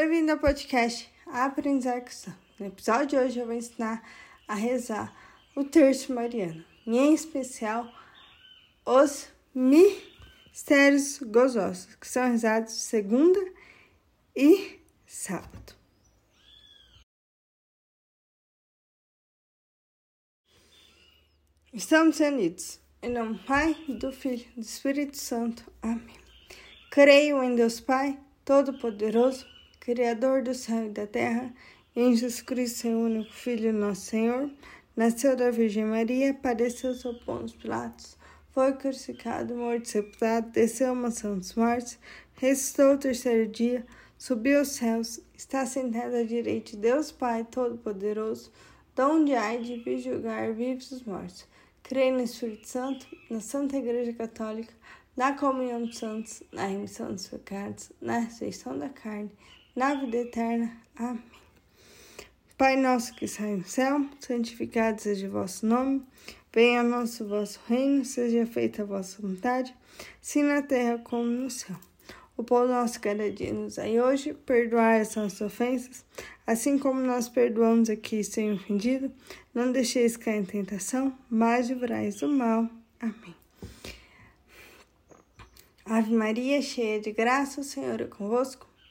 Bem-vindo ao podcast Aprendizar Cristão. No episódio de hoje eu vou ensinar a rezar o terço mariano, e em especial os mistérios gozosos, que são rezados segunda e sábado. Estamos unidos. Em nome do Pai, do Filho e do Espírito Santo. Amém. Creio em Deus Pai, Todo-Poderoso, Criador do céu e da terra, em Jesus Cristo, seu único Filho, nosso Senhor, nasceu da Virgem Maria, padeceu sob Pôncio Pilatos, foi crucificado, morto e sepultado, desceu a mansão dos mortos, ressuscitou o terceiro dia, subiu aos céus, está sentado à direita de Deus Pai Todo-Poderoso, donde há de vir julgar vivos os mortos. Creio no Espírito Santo, na Santa Igreja Católica, na comunhão dos santos, na remissão dos pecados, na ressurreição da carne, na vida eterna. Amém. Pai nosso que sai no céu, santificado seja o vosso nome, venha a nosso vosso reino, seja feita a vossa vontade, assim na terra como no céu. O pão nosso cada dia nos dai hoje, perdoai as nossas ofensas, assim como nós perdoamos aqui sem ofendido. Não deixeis cair em tentação, mas livrai do mal. Amém. Ave Maria, cheia de graça, o Senhor é convosco.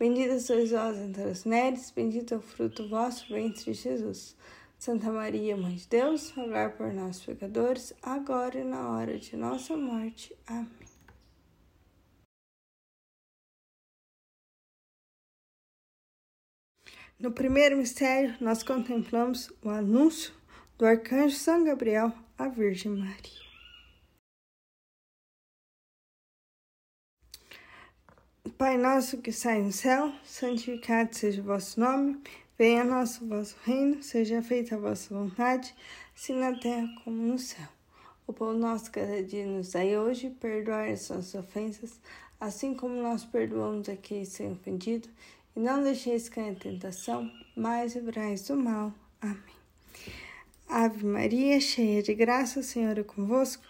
Bendita sois vós entre as mulheres, bendito é o fruto do vosso ventre, Jesus. Santa Maria, Mãe de Deus, rogai por nós, pecadores, agora e na hora de nossa morte. Amém. No primeiro mistério, nós contemplamos o anúncio do arcanjo São Gabriel à Virgem Maria. Pai nosso que sai no céu, santificado seja o vosso nome, venha a nosso vosso reino, seja feita a vossa vontade, assim na terra como no céu. O pão nosso cada dia nos dai hoje, perdoai as nossas ofensas, assim como nós perdoamos aqui sem ofendido, e não deixeis cair em tentação, mas livrai do mal. Amém. Ave Maria, cheia de graça, o Senhor é convosco.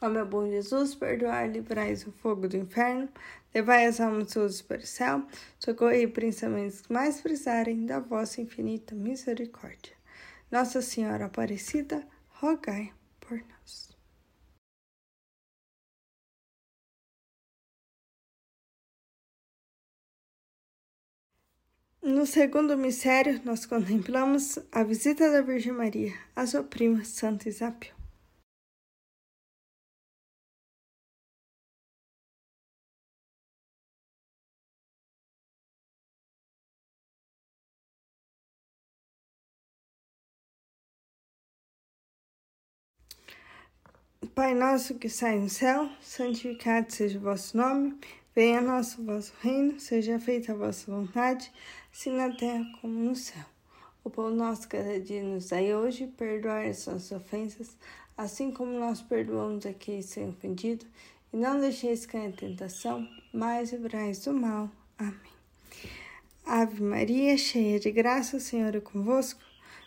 Ó meu bom Jesus, perdoai, livrai o fogo do inferno, levai as almas todas para o céu, socorrei principalmente que mais precisarem da vossa infinita misericórdia. Nossa Senhora Aparecida, rogai por nós. No segundo mistério, nós contemplamos a visita da Virgem Maria a sua prima Santa Isabel. Pai nosso que sai no céu, santificado seja o vosso nome, venha a nosso vosso reino, seja feita a vossa vontade, assim na terra como no céu. O pão nosso cada dia nos dai hoje, perdoai as nossas ofensas, assim como nós perdoamos a quem sem ofendido, e não deixeis cair em tentação, mas livrai do mal. Amém. Ave Maria, cheia de graça, o Senhor é convosco.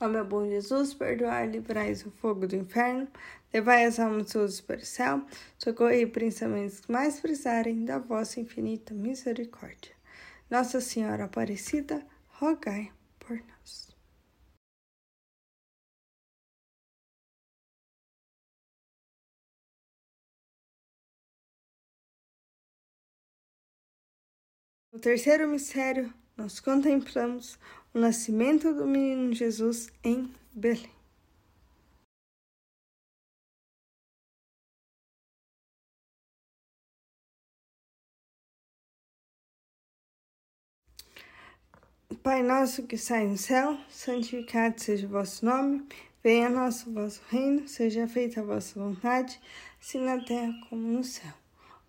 Ó meu bom Jesus, perdoai, livrai o fogo do inferno, levai as almas todas para o céu, socorrei principalmente que mais precisarem da vossa infinita misericórdia. Nossa Senhora Aparecida, rogai por nós. No terceiro mistério, nós contemplamos o nascimento do menino Jesus em Belém. Pai nosso que sai no céu, santificado seja o vosso nome, venha nosso vosso reino, seja feita a vossa vontade, assim na terra como no céu.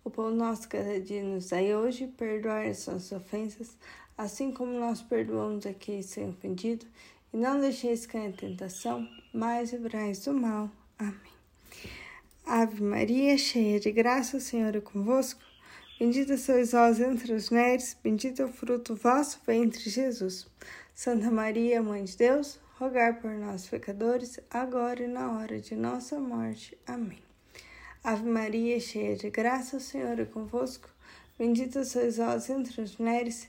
O pão nosso cada dia nos dai hoje, perdoai as nossas ofensas, assim como nós perdoamos a quem sem ofendido, e não deixeis cair em tentação, mas livrai do mal. Amém. Ave Maria, cheia de graça, o Senhor é convosco. Bendita sois vós entre as mulheres, bendito é o fruto vosso ventre, Jesus. Santa Maria, Mãe de Deus, rogai por nós, pecadores, agora e na hora de nossa morte. Amém. Ave Maria, cheia de graça, o Senhor é convosco. Bendita sois vós entre as mulheres,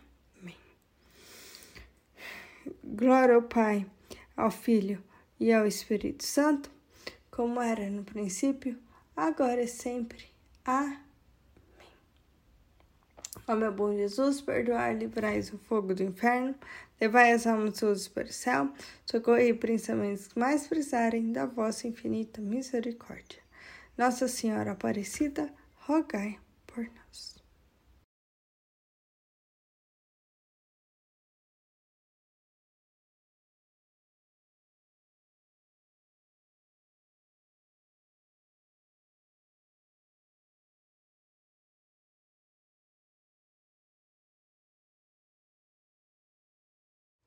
Glória ao Pai, ao Filho e ao Espírito Santo, como era no princípio, agora e sempre. Amém. Ó meu bom Jesus, perdoai, livrai o fogo do inferno, levai as almas todas para o céu, socorrei principalmente que mais precisarem da vossa infinita misericórdia. Nossa Senhora Aparecida, rogai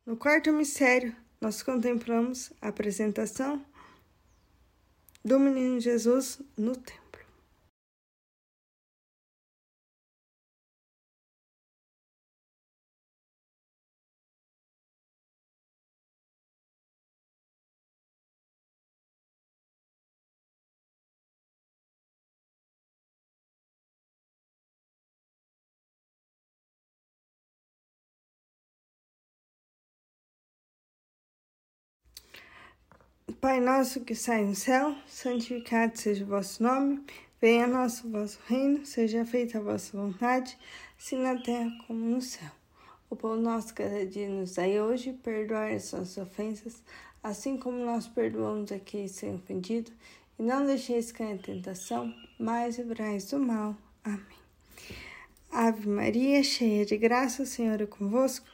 No quarto mistério, nós contemplamos a apresentação do menino Jesus no templo. Pai nosso que sai no céu, santificado seja o vosso nome, venha a nós o vosso reino, seja feita a vossa vontade, assim na terra como no céu. O pão nosso cada dia nos dai hoje, perdoai as nossas ofensas, assim como nós perdoamos aqueles que têm ofendido, e não deixeis cair em tentação, mas livrai do mal. Amém. Ave Maria, cheia de graça, o Senhor é convosco.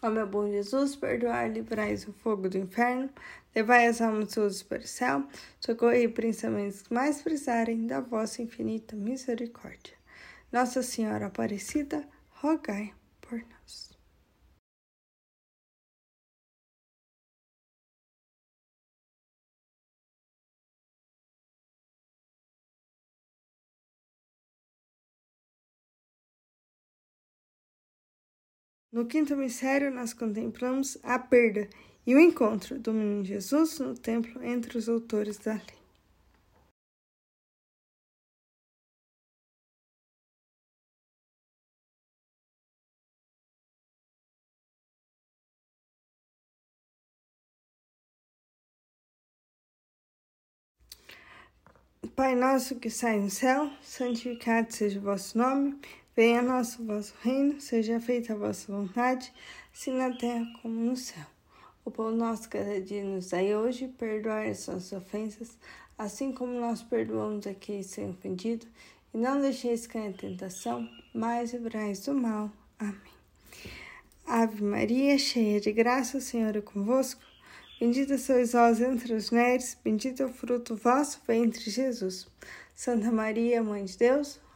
Ó meu bom Jesus, perdoai, livrai o fogo do inferno, levai as almas todas para o céu, socorrei principalmente os que mais precisarem da vossa infinita misericórdia. Nossa Senhora Aparecida, rogai por nós. No quinto mistério, nós contemplamos a perda e o encontro do menino Jesus no templo entre os autores da lei. Pai nosso que sai no céu, santificado seja o vosso nome. Venha a nós o vosso reino, seja feita a vossa vontade, assim na terra como no céu. O pão nosso cada dia nos dai hoje, perdoai as nossas ofensas, assim como nós perdoamos a quem se ofendido, e não deixeis cair em tentação, mas livrai do mal. Amém. Ave Maria, cheia de graça, o Senhor é convosco. Bendita sois vós entre as mulheres, bendito é o fruto do vosso ventre, Jesus. Santa Maria, Mãe de Deus,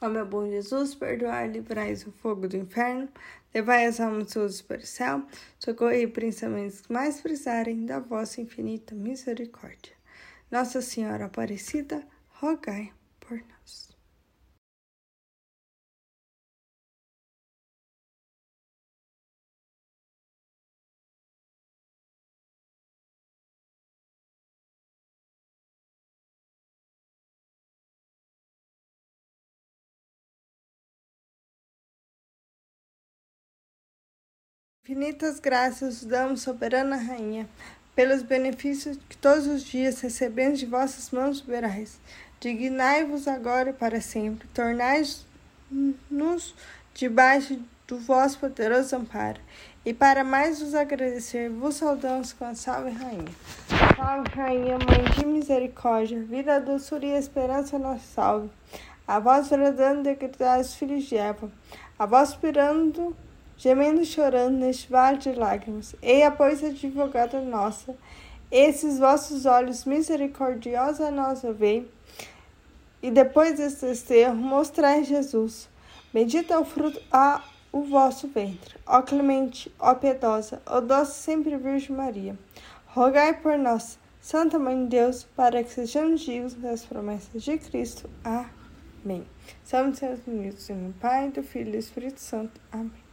Ó meu bom Jesus, perdoai, livrai o fogo do inferno, levai as almas todas para o céu, socorrei principalmente que mais precisarem da vossa infinita misericórdia. Nossa Senhora Aparecida, rogai por nós. Infinitas graças damos, soberana Rainha, pelos benefícios que todos os dias recebemos de vossas mãos liberais. Dignai-vos agora e para sempre, tornai-nos debaixo do vosso poderoso amparo. E para mais vos agradecer, vos saudamos com a salve, Rainha. Salve, Rainha, Mãe de misericórdia, vida, doçura e esperança, nossa salve. A vós bradando, decretados filhos de Eva, a vós pirando gemendo e chorando neste vale de lágrimas. Eia, pois, advogada nossa, esses vossos olhos misericordiosos a nós ouvei, e depois deste desterro mostrai Jesus. Bendito é o fruto a o vosso ventre. Ó clemente, ó piedosa, ó doce sempre Virgem Maria. Rogai por nós, Santa Mãe de Deus, para que sejamos dignos das promessas de Cristo. Amém. Somos seus unidos em Pai, do Filho e do Espírito Santo. Amém.